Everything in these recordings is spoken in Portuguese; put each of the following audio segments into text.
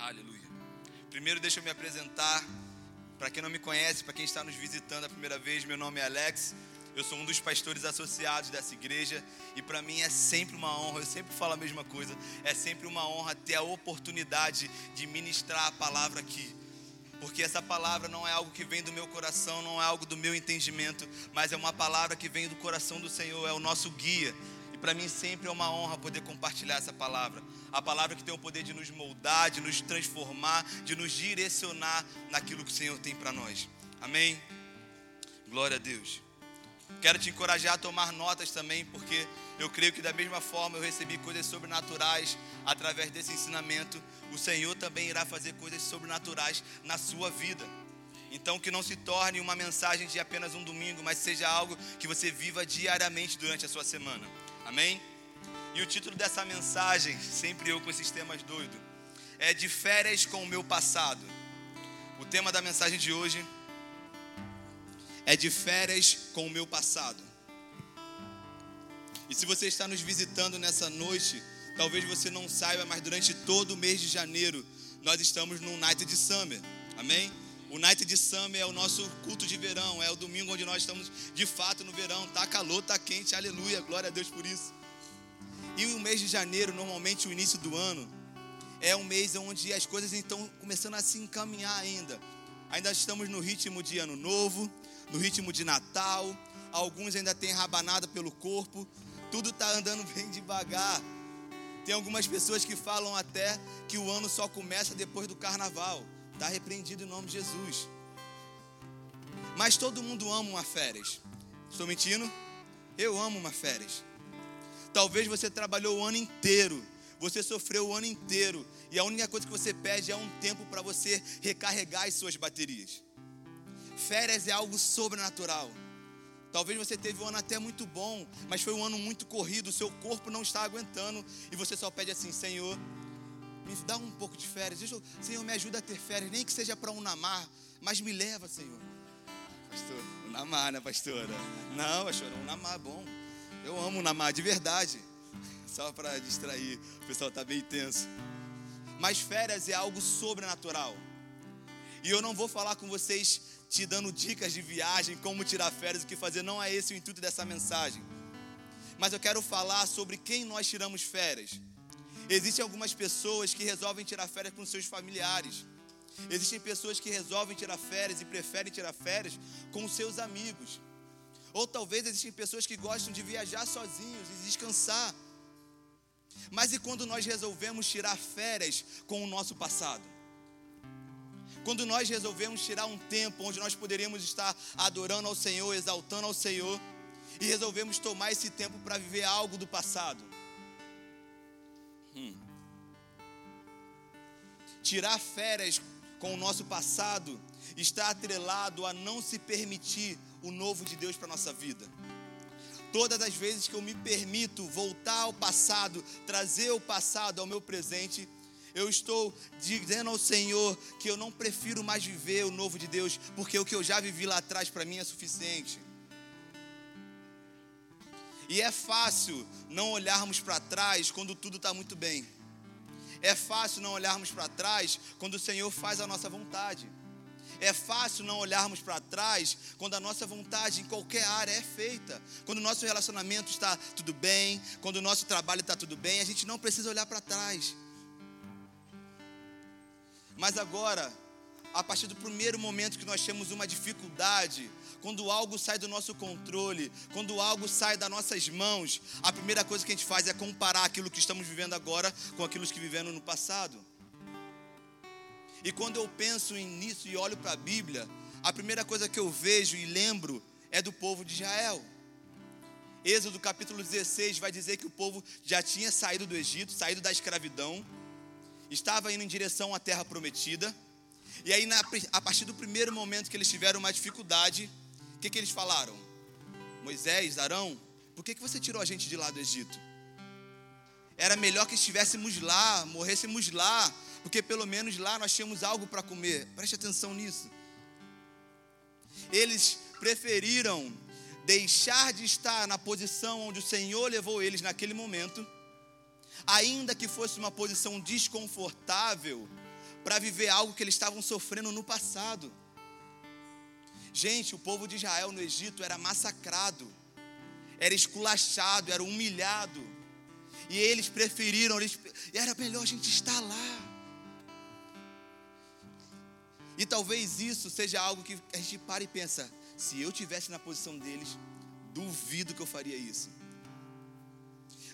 Aleluia. Primeiro, deixa eu me apresentar. Para quem não me conhece, para quem está nos visitando a primeira vez, meu nome é Alex. Eu sou um dos pastores associados dessa igreja e para mim é sempre uma honra, eu sempre falo a mesma coisa, é sempre uma honra ter a oportunidade de ministrar a palavra aqui. Porque essa palavra não é algo que vem do meu coração, não é algo do meu entendimento, mas é uma palavra que vem do coração do Senhor, é o nosso guia. Para mim sempre é uma honra poder compartilhar essa palavra. A palavra que tem o poder de nos moldar, de nos transformar, de nos direcionar naquilo que o Senhor tem para nós. Amém? Glória a Deus. Quero te encorajar a tomar notas também, porque eu creio que da mesma forma eu recebi coisas sobrenaturais através desse ensinamento, o Senhor também irá fazer coisas sobrenaturais na sua vida. Então que não se torne uma mensagem de apenas um domingo, mas seja algo que você viva diariamente durante a sua semana. Amém? E o título dessa mensagem, sempre eu com esses temas doidos, é de férias com o meu passado. O tema da mensagem de hoje é de férias com o meu passado. E se você está nos visitando nessa noite, talvez você não saiba, mas durante todo o mês de janeiro nós estamos no Night de Summer. Amém? O Night de Summer é o nosso culto de verão, é o domingo onde nós estamos de fato no verão. Tá calor, tá quente, aleluia, glória a Deus por isso. E o mês de janeiro, normalmente o início do ano, é um mês onde as coisas estão começando a se encaminhar ainda. Ainda estamos no ritmo de ano novo, no ritmo de Natal, alguns ainda têm rabanada pelo corpo, tudo está andando bem devagar. Tem algumas pessoas que falam até que o ano só começa depois do carnaval. Está repreendido em nome de Jesus. Mas todo mundo ama uma férias. Estou mentindo? Eu amo uma férias. Talvez você trabalhou o ano inteiro, você sofreu o ano inteiro, e a única coisa que você pede é um tempo para você recarregar as suas baterias. Férias é algo sobrenatural. Talvez você teve um ano até muito bom, mas foi um ano muito corrido, seu corpo não está aguentando e você só pede assim: Senhor, me dá um pouco de férias. Eu, Senhor, me ajuda a ter férias, nem que seja para um namar, mas me leva, Senhor. Pastor, um namar, né, pastora? Não, pastora, um namar bom. Eu amo um namar de verdade. Só para distrair, o pessoal está bem tenso. Mas férias é algo sobrenatural. E eu não vou falar com vocês te dando dicas de viagem, como tirar férias, o que fazer. Não é esse o intuito dessa mensagem. Mas eu quero falar sobre quem nós tiramos férias. Existem algumas pessoas que resolvem tirar férias com seus familiares. Existem pessoas que resolvem tirar férias e preferem tirar férias com seus amigos. Ou talvez existem pessoas que gostam de viajar sozinhos e descansar. Mas e quando nós resolvemos tirar férias com o nosso passado? Quando nós resolvemos tirar um tempo onde nós poderíamos estar adorando ao Senhor, exaltando ao Senhor, e resolvemos tomar esse tempo para viver algo do passado. Hum. Tirar férias com o nosso passado está atrelado a não se permitir o novo de Deus para nossa vida. Todas as vezes que eu me permito voltar ao passado, trazer o passado ao meu presente, eu estou dizendo ao Senhor que eu não prefiro mais viver o novo de Deus, porque o que eu já vivi lá atrás para mim é suficiente. E é fácil não olharmos para trás quando tudo está muito bem. É fácil não olharmos para trás quando o Senhor faz a nossa vontade. É fácil não olharmos para trás quando a nossa vontade em qualquer área é feita. Quando o nosso relacionamento está tudo bem, quando o nosso trabalho está tudo bem, a gente não precisa olhar para trás. Mas agora, a partir do primeiro momento que nós temos uma dificuldade, quando algo sai do nosso controle, quando algo sai das nossas mãos, a primeira coisa que a gente faz é comparar aquilo que estamos vivendo agora com aquilo que vivemos no passado. E quando eu penso nisso e olho para a Bíblia, a primeira coisa que eu vejo e lembro é do povo de Israel. Êxodo capítulo 16 vai dizer que o povo já tinha saído do Egito, saído da escravidão, estava indo em direção à terra prometida. E aí, na, a partir do primeiro momento que eles tiveram uma dificuldade, o que, que eles falaram? Moisés, Arão, por que, que você tirou a gente de lá do Egito? Era melhor que estivéssemos lá, morrêssemos lá, porque pelo menos lá nós tínhamos algo para comer. Preste atenção nisso. Eles preferiram deixar de estar na posição onde o Senhor levou eles naquele momento ainda que fosse uma posição desconfortável, para viver algo que eles estavam sofrendo no passado. Gente, o povo de Israel no Egito era massacrado, era esculachado, era humilhado. E eles preferiram, eles, era melhor a gente estar lá. E talvez isso seja algo que a gente para e pensa: se eu tivesse na posição deles, duvido que eu faria isso.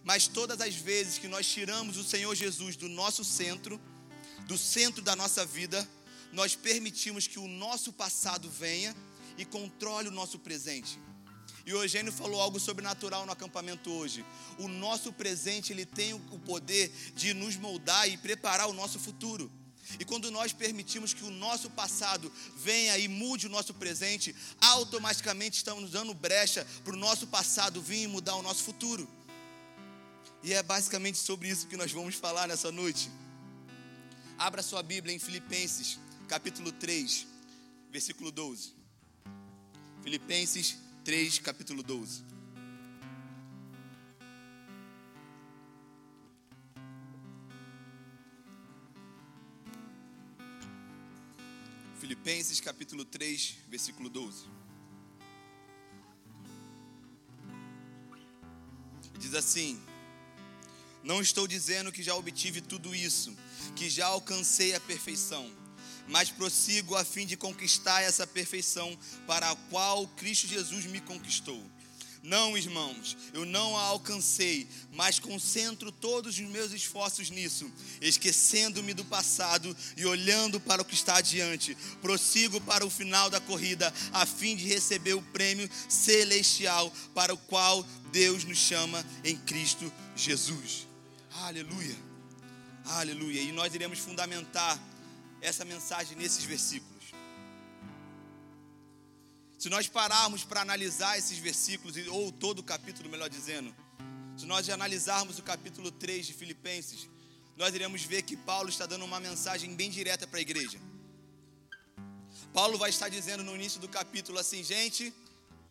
Mas todas as vezes que nós tiramos o Senhor Jesus do nosso centro, do centro da nossa vida, nós permitimos que o nosso passado venha e controle o nosso presente. E o Eugênio falou algo sobrenatural no acampamento hoje. O nosso presente ele tem o poder de nos moldar e preparar o nosso futuro. E quando nós permitimos que o nosso passado venha e mude o nosso presente, automaticamente estamos dando brecha para o nosso passado vir e mudar o nosso futuro. E é basicamente sobre isso que nós vamos falar nessa noite. Abra sua Bíblia em Filipenses, capítulo 3, versículo 12. Filipenses 3, capítulo 12. Filipenses capítulo 3, versículo 12. Diz assim: Não estou dizendo que já obtive tudo isso, que já alcancei a perfeição mas prossigo a fim de conquistar essa perfeição para a qual Cristo Jesus me conquistou. Não, irmãos, eu não a alcancei, mas concentro todos os meus esforços nisso, esquecendo-me do passado e olhando para o que está adiante. Prossigo para o final da corrida, a fim de receber o prêmio celestial para o qual Deus nos chama em Cristo Jesus. Aleluia, aleluia. E nós iremos fundamentar essa mensagem nesses versículos. Se nós pararmos para analisar esses versículos, ou todo o capítulo, melhor dizendo, se nós analisarmos o capítulo 3 de Filipenses, nós iremos ver que Paulo está dando uma mensagem bem direta para a igreja. Paulo vai estar dizendo no início do capítulo assim, gente,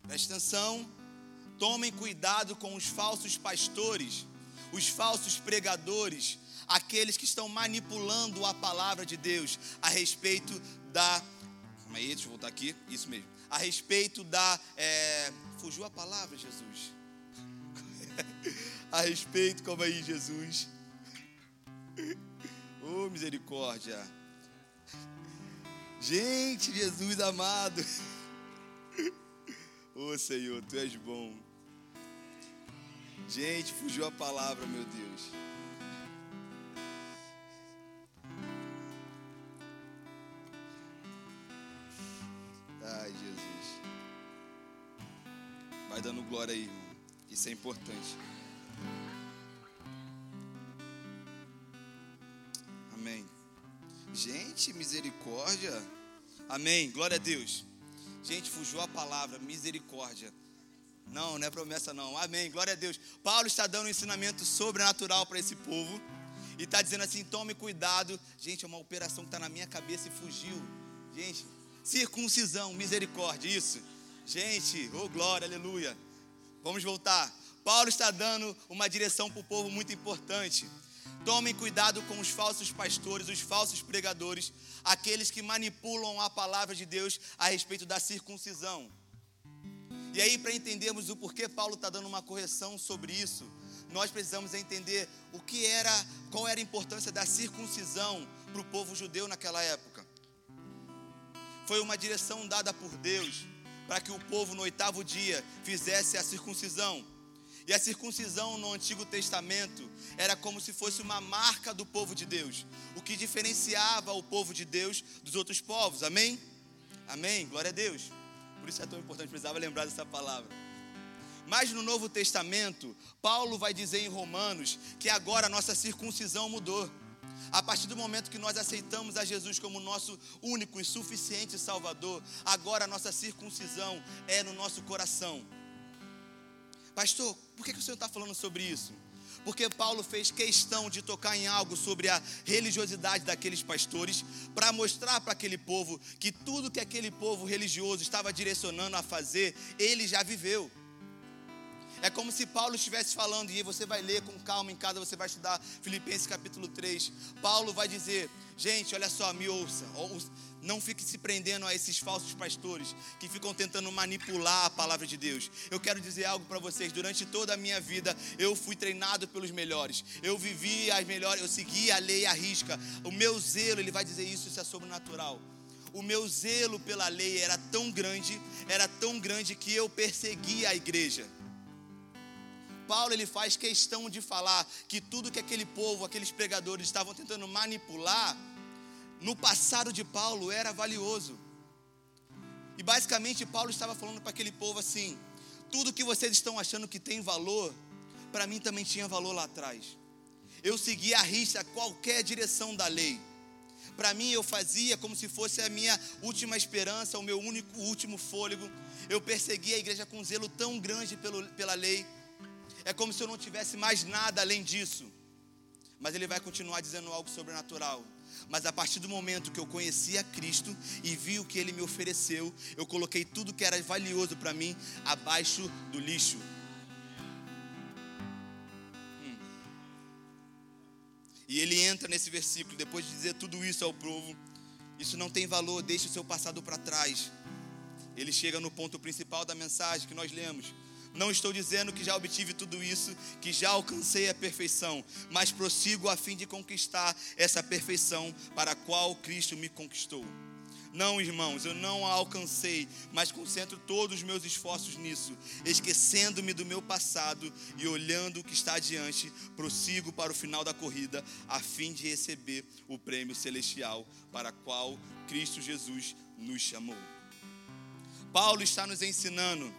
preste atenção, tomem cuidado com os falsos pastores, os falsos pregadores, aqueles que estão manipulando a palavra de Deus a respeito da. Calma aí, deixa eu voltar aqui. Isso mesmo. A respeito da. É... Fugiu a palavra, Jesus. a respeito, calma aí, Jesus. Oh, misericórdia. Gente, Jesus amado. Oh, Senhor, tu és bom. Gente, fugiu a palavra, meu Deus. Vai dando glória aí, irmão. Isso é importante. Amém. Gente, misericórdia. Amém. Glória a Deus. Gente, fugiu a palavra misericórdia. Não, não é promessa não. Amém. Glória a Deus. Paulo está dando um ensinamento sobrenatural para esse povo. E está dizendo assim: tome cuidado. Gente, é uma operação que está na minha cabeça e fugiu. Gente, circuncisão, misericórdia, isso. Gente, oh glória, aleluia. Vamos voltar. Paulo está dando uma direção para o povo muito importante. Tomem cuidado com os falsos pastores, os falsos pregadores, aqueles que manipulam a palavra de Deus a respeito da circuncisão. E aí, para entendermos o porquê Paulo está dando uma correção sobre isso, nós precisamos entender o que era, qual era a importância da circuncisão para o povo judeu naquela época. Foi uma direção dada por Deus para que o povo no oitavo dia fizesse a circuncisão. E a circuncisão no Antigo Testamento era como se fosse uma marca do povo de Deus, o que diferenciava o povo de Deus dos outros povos. Amém? Amém. Glória a Deus. Por isso é tão importante, precisava lembrar dessa palavra. Mas no Novo Testamento, Paulo vai dizer em Romanos que agora a nossa circuncisão mudou. A partir do momento que nós aceitamos a Jesus como nosso único e suficiente Salvador, agora a nossa circuncisão é no nosso coração. Pastor, por que, que o Senhor está falando sobre isso? Porque Paulo fez questão de tocar em algo sobre a religiosidade daqueles pastores, para mostrar para aquele povo que tudo que aquele povo religioso estava direcionando a fazer, ele já viveu. É como se Paulo estivesse falando, e você vai ler com calma em casa, você vai estudar Filipenses capítulo 3. Paulo vai dizer: gente, olha só, me ouça, não fique se prendendo a esses falsos pastores que ficam tentando manipular a palavra de Deus. Eu quero dizer algo para vocês: durante toda a minha vida, eu fui treinado pelos melhores, eu vivi as melhores, eu segui a lei à risca. O meu zelo, ele vai dizer isso, isso é sobrenatural o meu zelo pela lei era tão grande, era tão grande que eu perseguia a igreja. Paulo ele faz questão de falar que tudo que aquele povo, aqueles pregadores estavam tentando manipular, no passado de Paulo era valioso. E basicamente Paulo estava falando para aquele povo assim: tudo que vocês estão achando que tem valor, para mim também tinha valor lá atrás. Eu seguia a risca qualquer direção da lei. Para mim eu fazia como se fosse a minha última esperança, o meu único último fôlego. Eu perseguia a igreja com zelo tão grande pelo, pela lei é como se eu não tivesse mais nada além disso. Mas ele vai continuar dizendo algo sobrenatural. Mas a partir do momento que eu conheci a Cristo e vi o que ele me ofereceu, eu coloquei tudo que era valioso para mim abaixo do lixo. Hum. E ele entra nesse versículo, depois de dizer tudo isso ao povo, isso não tem valor, deixe o seu passado para trás. Ele chega no ponto principal da mensagem que nós lemos. Não estou dizendo que já obtive tudo isso, que já alcancei a perfeição, mas prossigo a fim de conquistar essa perfeição para a qual Cristo me conquistou. Não, irmãos, eu não a alcancei, mas concentro todos os meus esforços nisso, esquecendo-me do meu passado e olhando o que está adiante, prossigo para o final da corrida, a fim de receber o prêmio celestial para qual Cristo Jesus nos chamou. Paulo está nos ensinando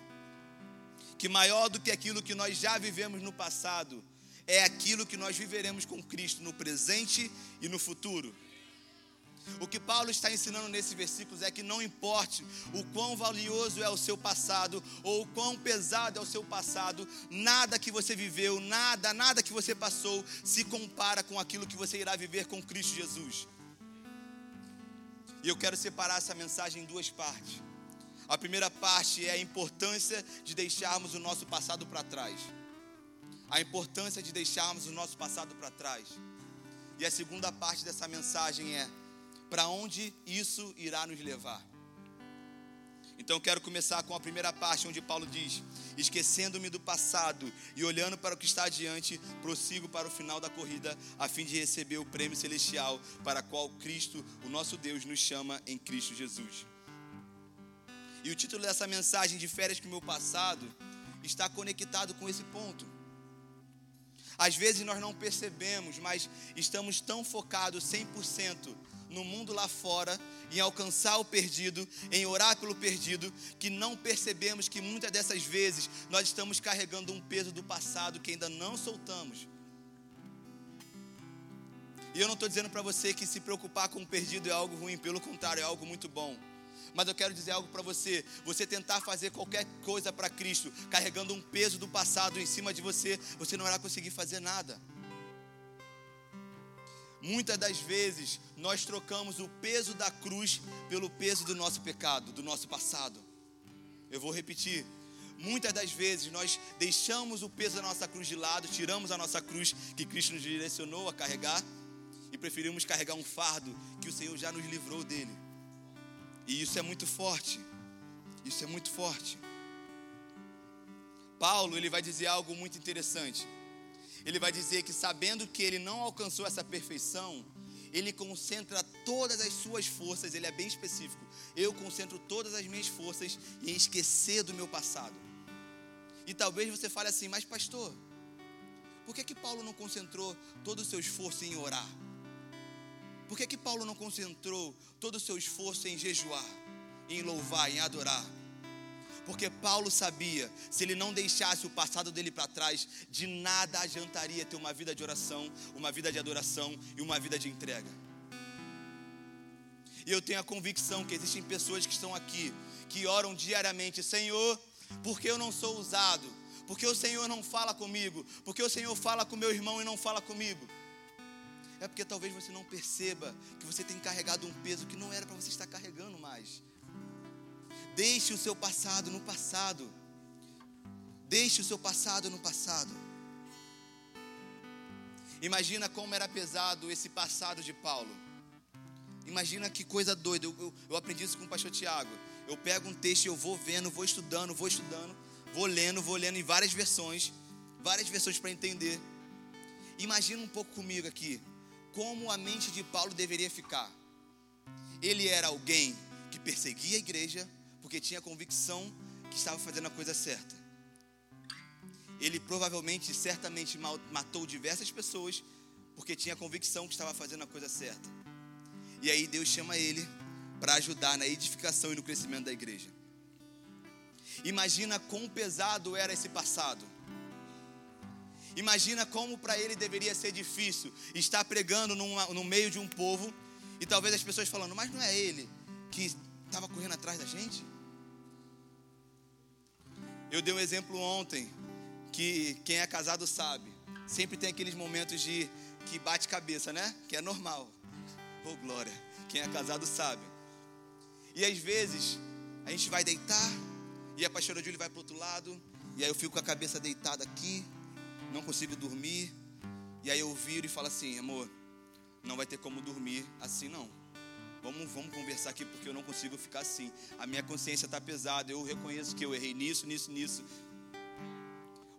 que maior do que aquilo que nós já vivemos no passado é aquilo que nós viveremos com Cristo no presente e no futuro. O que Paulo está ensinando nesses versículos é que não importe o quão valioso é o seu passado ou o quão pesado é o seu passado, nada que você viveu, nada, nada que você passou se compara com aquilo que você irá viver com Cristo Jesus. E eu quero separar essa mensagem em duas partes. A primeira parte é a importância de deixarmos o nosso passado para trás. A importância de deixarmos o nosso passado para trás. E a segunda parte dessa mensagem é para onde isso irá nos levar. Então quero começar com a primeira parte onde Paulo diz: esquecendo-me do passado e olhando para o que está adiante, prossigo para o final da corrida, a fim de receber o prêmio celestial para qual Cristo, o nosso Deus, nos chama em Cristo Jesus. E o título dessa mensagem de férias com o meu passado está conectado com esse ponto. Às vezes nós não percebemos, mas estamos tão focados 100% no mundo lá fora, em alcançar o perdido, em orar pelo perdido, que não percebemos que muitas dessas vezes nós estamos carregando um peso do passado que ainda não soltamos. E eu não estou dizendo para você que se preocupar com o perdido é algo ruim, pelo contrário, é algo muito bom. Mas eu quero dizer algo para você: você tentar fazer qualquer coisa para Cristo, carregando um peso do passado em cima de você, você não irá conseguir fazer nada. Muitas das vezes nós trocamos o peso da cruz pelo peso do nosso pecado, do nosso passado. Eu vou repetir. Muitas das vezes nós deixamos o peso da nossa cruz de lado, tiramos a nossa cruz que Cristo nos direcionou a carregar e preferimos carregar um fardo que o Senhor já nos livrou dele. E isso é muito forte. Isso é muito forte. Paulo, ele vai dizer algo muito interessante. Ele vai dizer que sabendo que ele não alcançou essa perfeição, ele concentra todas as suas forças, ele é bem específico. Eu concentro todas as minhas forças em esquecer do meu passado. E talvez você fale assim, mas pastor, por que que Paulo não concentrou todo o seu esforço em orar? Por que, que Paulo não concentrou todo o seu esforço em jejuar, em louvar, em adorar? Porque Paulo sabia, se ele não deixasse o passado dele para trás, de nada adiantaria ter uma vida de oração, uma vida de adoração e uma vida de entrega. E eu tenho a convicção que existem pessoas que estão aqui, que oram diariamente: Senhor, porque eu não sou usado? Porque o Senhor não fala comigo? Porque o Senhor fala com meu irmão e não fala comigo? É porque talvez você não perceba que você tem carregado um peso que não era para você estar carregando mais. Deixe o seu passado no passado. Deixe o seu passado no passado. Imagina como era pesado esse passado de Paulo. Imagina que coisa doida. Eu, eu, eu aprendi isso com o pastor Tiago. Eu pego um texto e eu vou vendo, vou estudando, vou estudando, vou lendo, vou lendo em várias versões, várias versões para entender. Imagina um pouco comigo aqui como a mente de Paulo deveria ficar. Ele era alguém que perseguia a igreja porque tinha convicção que estava fazendo a coisa certa. Ele provavelmente, certamente matou diversas pessoas porque tinha convicção que estava fazendo a coisa certa. E aí Deus chama ele para ajudar na edificação e no crescimento da igreja. Imagina quão pesado era esse passado. Imagina como para ele deveria ser difícil estar pregando numa, no meio de um povo e talvez as pessoas falando, mas não é ele que estava correndo atrás da gente? Eu dei um exemplo ontem que quem é casado sabe. Sempre tem aqueles momentos de que bate cabeça, né? Que é normal. Oh glória. Quem é casado sabe. E às vezes a gente vai deitar e a pastora Júlia vai para o outro lado e aí eu fico com a cabeça deitada aqui não consigo dormir. E aí eu viro e falo assim, amor, não vai ter como dormir assim não. Vamos, vamos conversar aqui porque eu não consigo ficar assim. A minha consciência está pesada. Eu reconheço que eu errei nisso, nisso, nisso.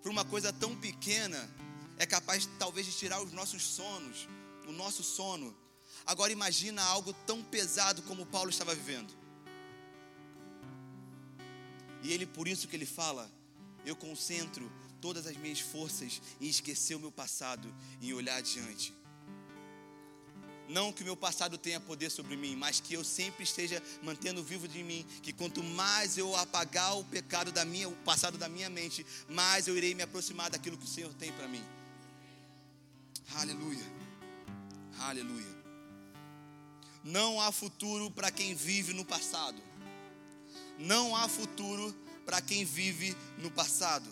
Por uma coisa tão pequena, é capaz talvez de tirar os nossos sonos, o nosso sono. Agora imagina algo tão pesado como Paulo estava vivendo. E ele por isso que ele fala, eu concentro todas as minhas forças em esquecer o meu passado e olhar adiante. Não que o meu passado tenha poder sobre mim, mas que eu sempre esteja mantendo vivo de mim, que quanto mais eu apagar o pecado da minha, o passado da minha mente, mais eu irei me aproximar daquilo que o Senhor tem para mim. Aleluia. Aleluia. Não há futuro para quem vive no passado. Não há futuro para quem vive no passado.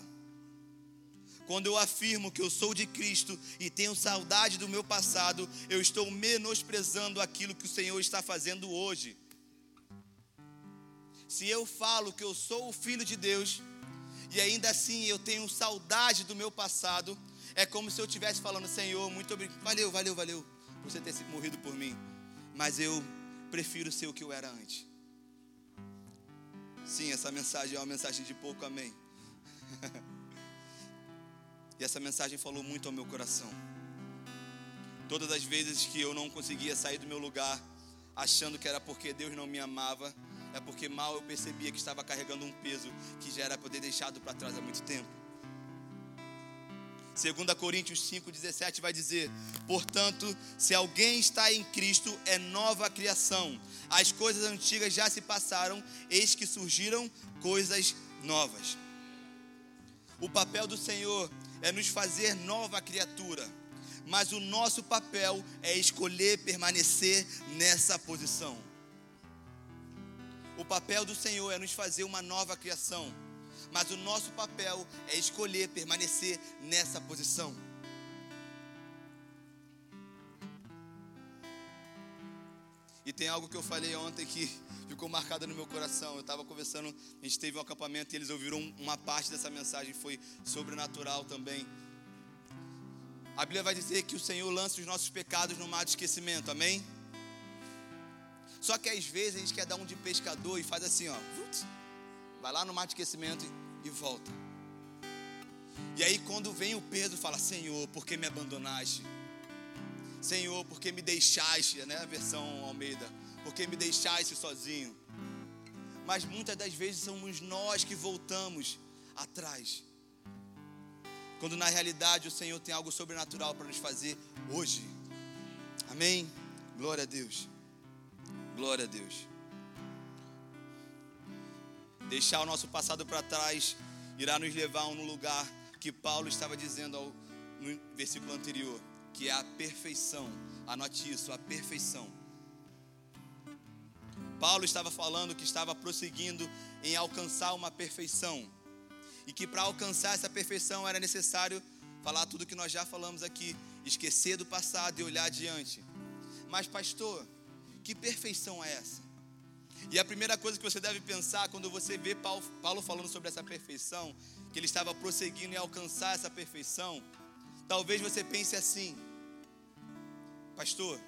Quando eu afirmo que eu sou de Cristo e tenho saudade do meu passado, eu estou menosprezando aquilo que o Senhor está fazendo hoje. Se eu falo que eu sou o filho de Deus e ainda assim eu tenho saudade do meu passado, é como se eu estivesse falando: Senhor, muito obrigado, valeu, valeu, valeu você ter morrido por mim, mas eu prefiro ser o que eu era antes. Sim, essa mensagem é uma mensagem de pouco amém. E essa mensagem falou muito ao meu coração. Todas as vezes que eu não conseguia sair do meu lugar, achando que era porque Deus não me amava, é porque mal eu percebia que estava carregando um peso que já era poder deixado para trás há muito tempo. 2 Coríntios 5,17 vai dizer: Portanto, se alguém está em Cristo, é nova criação. As coisas antigas já se passaram, eis que surgiram coisas novas. O papel do Senhor é nos fazer nova criatura, mas o nosso papel é escolher permanecer nessa posição. O papel do Senhor é nos fazer uma nova criação, mas o nosso papel é escolher permanecer nessa posição. E tem algo que eu falei ontem que ficou marcado no meu coração. Eu estava conversando, a gente teve um acampamento e eles ouviram uma parte dessa mensagem, foi sobrenatural também. A Bíblia vai dizer que o Senhor lança os nossos pecados no mar de esquecimento, amém? Só que às vezes a gente quer dar um de pescador e faz assim, ó, vai lá no mar de esquecimento e volta. E aí quando vem o Pedro fala, Senhor, por que me abandonaste? Senhor, porque me deixaste, né? A versão Almeida, porque me deixaste sozinho. Mas muitas das vezes somos nós que voltamos atrás. Quando na realidade o Senhor tem algo sobrenatural para nos fazer hoje. Amém? Glória a Deus. Glória a Deus. Deixar o nosso passado para trás irá nos levar a um lugar que Paulo estava dizendo ao, no versículo anterior que é a perfeição. Anote isso, a perfeição. Paulo estava falando que estava prosseguindo em alcançar uma perfeição. E que para alcançar essa perfeição era necessário falar tudo que nós já falamos aqui, esquecer do passado e olhar adiante. Mas pastor, que perfeição é essa? E a primeira coisa que você deve pensar quando você vê Paulo falando sobre essa perfeição, que ele estava prosseguindo em alcançar essa perfeição, talvez você pense assim: Pastor,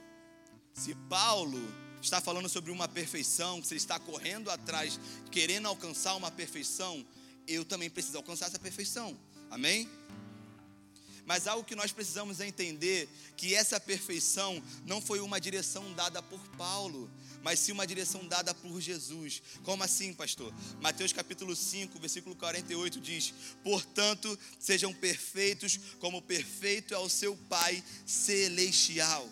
se Paulo está falando sobre uma perfeição, se ele está correndo atrás, querendo alcançar uma perfeição, eu também preciso alcançar essa perfeição. Amém? Mas algo que nós precisamos entender que essa perfeição não foi uma direção dada por Paulo, mas sim uma direção dada por Jesus. Como assim, pastor? Mateus capítulo 5, versículo 48 diz: "Portanto, sejam perfeitos como perfeito é o seu Pai celestial."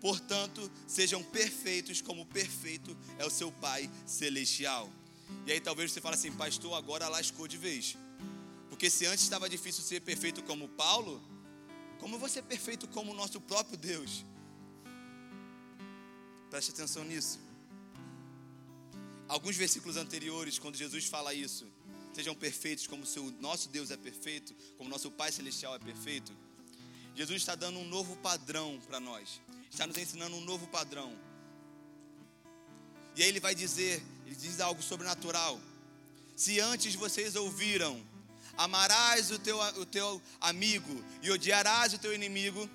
Portanto, sejam perfeitos como perfeito é o seu Pai celestial. E aí talvez você fale assim, pastor, agora lascou de vez. Porque se antes estava difícil ser perfeito como Paulo, como você é perfeito como o nosso próprio Deus? Preste atenção nisso. Alguns versículos anteriores, quando Jesus fala isso, sejam perfeitos como o nosso Deus é perfeito, como nosso Pai Celestial é perfeito. Jesus está dando um novo padrão para nós, está nos ensinando um novo padrão. E aí ele vai dizer, ele diz algo sobrenatural. Se antes vocês ouviram amarás o teu, o teu amigo e odiarás o teu inimigo.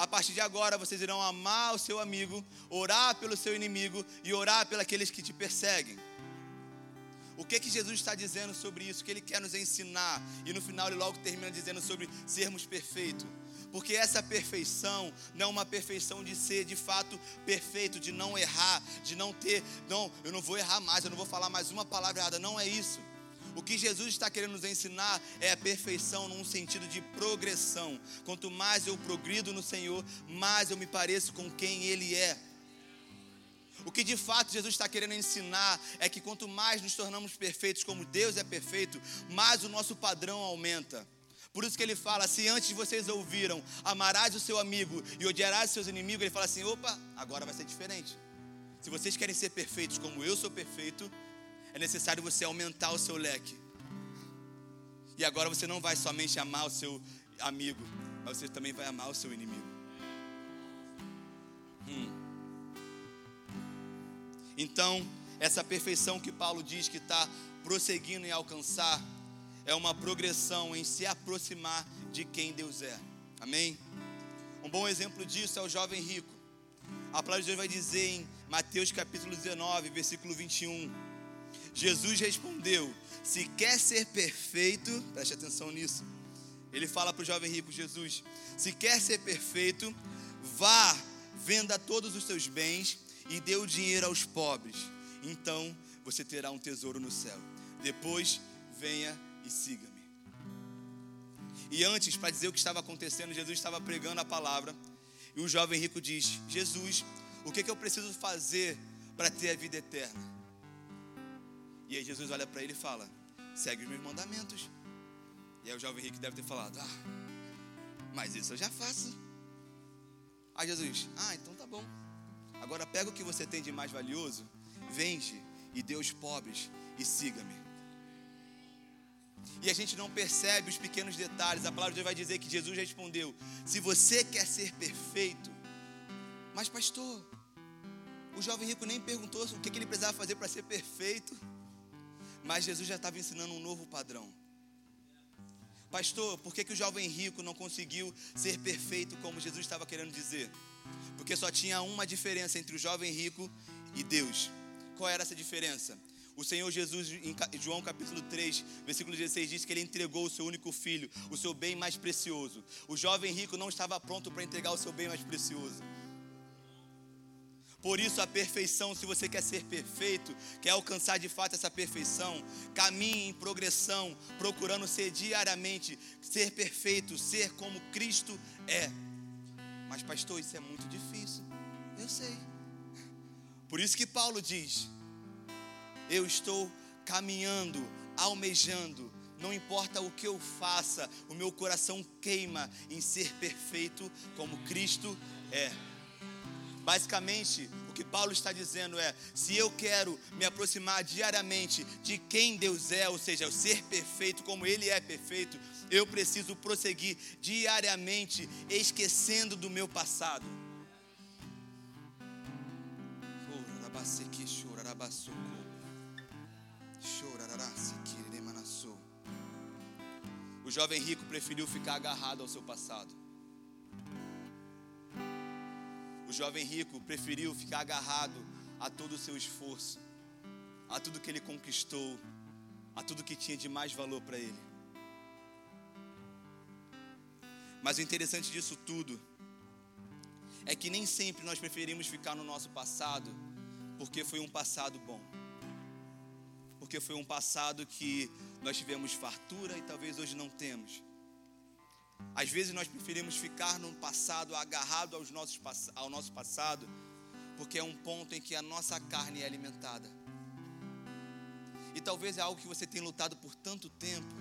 A partir de agora vocês irão amar o seu amigo, orar pelo seu inimigo e orar pelos que te perseguem. O que que Jesus está dizendo sobre isso? O que ele quer nos ensinar? E no final ele logo termina dizendo sobre sermos perfeitos. Porque essa perfeição não é uma perfeição de ser de fato perfeito, de não errar, de não ter, não, eu não vou errar mais, eu não vou falar mais uma palavra errada. Não é isso. O que Jesus está querendo nos ensinar é a perfeição num sentido de progressão. Quanto mais eu progrido no Senhor, mais eu me pareço com quem Ele é. O que de fato Jesus está querendo ensinar é que quanto mais nos tornamos perfeitos como Deus é perfeito, mais o nosso padrão aumenta. Por isso que ele fala: se antes vocês ouviram, amarás o seu amigo e odiarás os seus inimigos, ele fala assim: opa, agora vai ser diferente. Se vocês querem ser perfeitos como eu sou perfeito, é necessário você aumentar o seu leque. E agora você não vai somente amar o seu amigo, mas você também vai amar o seu inimigo. Hum. Então, essa perfeição que Paulo diz que está prosseguindo em alcançar, é uma progressão em se aproximar de quem Deus é. Amém? Um bom exemplo disso é o jovem rico. A palavra de Deus vai dizer em Mateus capítulo 19, versículo 21 Jesus respondeu: Se quer ser perfeito, preste atenção nisso. Ele fala para o jovem rico: Jesus, se quer ser perfeito, vá, venda todos os seus bens e dê o dinheiro aos pobres. Então você terá um tesouro no céu. Depois, venha e siga-me. E antes, para dizer o que estava acontecendo, Jesus estava pregando a palavra. E o jovem rico diz: Jesus, o que, que eu preciso fazer para ter a vida eterna? E aí Jesus olha para ele e fala: segue os meus mandamentos. E aí o jovem rico deve ter falado: ah, mas isso eu já faço. Aí Jesus: ah, então tá bom. Agora pega o que você tem de mais valioso, vende e dê aos pobres e siga-me. E a gente não percebe os pequenos detalhes. A palavra de Deus vai dizer que Jesus respondeu: Se você quer ser perfeito, mas pastor, o jovem rico nem perguntou o que ele precisava fazer para ser perfeito. Mas Jesus já estava ensinando um novo padrão. Pastor, por que, que o jovem rico não conseguiu ser perfeito como Jesus estava querendo dizer? Porque só tinha uma diferença entre o jovem rico e Deus. Qual era essa diferença? O Senhor Jesus, em João capítulo 3, versículo 16, diz que ele entregou o seu único filho, o seu bem mais precioso. O jovem rico não estava pronto para entregar o seu bem mais precioso. Por isso, a perfeição, se você quer ser perfeito, quer alcançar de fato essa perfeição, caminhe em progressão, procurando ser diariamente, ser perfeito, ser como Cristo é. Mas, pastor, isso é muito difícil. Eu sei. Por isso que Paulo diz: Eu estou caminhando, almejando, não importa o que eu faça, o meu coração queima em ser perfeito como Cristo é. Basicamente, o que Paulo está dizendo é: se eu quero me aproximar diariamente de quem Deus é, ou seja, o ser perfeito como Ele é perfeito, eu preciso prosseguir diariamente, esquecendo do meu passado. O jovem rico preferiu ficar agarrado ao seu passado. O jovem rico preferiu ficar agarrado a todo o seu esforço, a tudo que ele conquistou, a tudo que tinha de mais valor para ele. Mas o interessante disso tudo é que nem sempre nós preferimos ficar no nosso passado porque foi um passado bom. Porque foi um passado que nós tivemos fartura e talvez hoje não temos. Às vezes nós preferimos ficar no passado agarrado aos nossos, ao nosso passado, porque é um ponto em que a nossa carne é alimentada. E talvez é algo que você tem lutado por tanto tempo.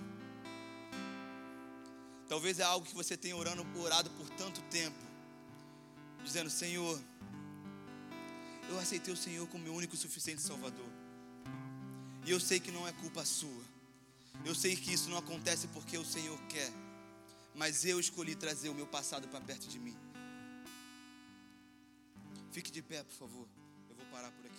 Talvez é algo que você tenha orando, orado por tanto tempo, dizendo: Senhor, eu aceitei o Senhor como meu único e suficiente Salvador. E eu sei que não é culpa sua. Eu sei que isso não acontece porque o Senhor quer mas eu escolhi trazer o meu passado para perto de mim. Fique de pé, por favor. Eu vou parar por aqui.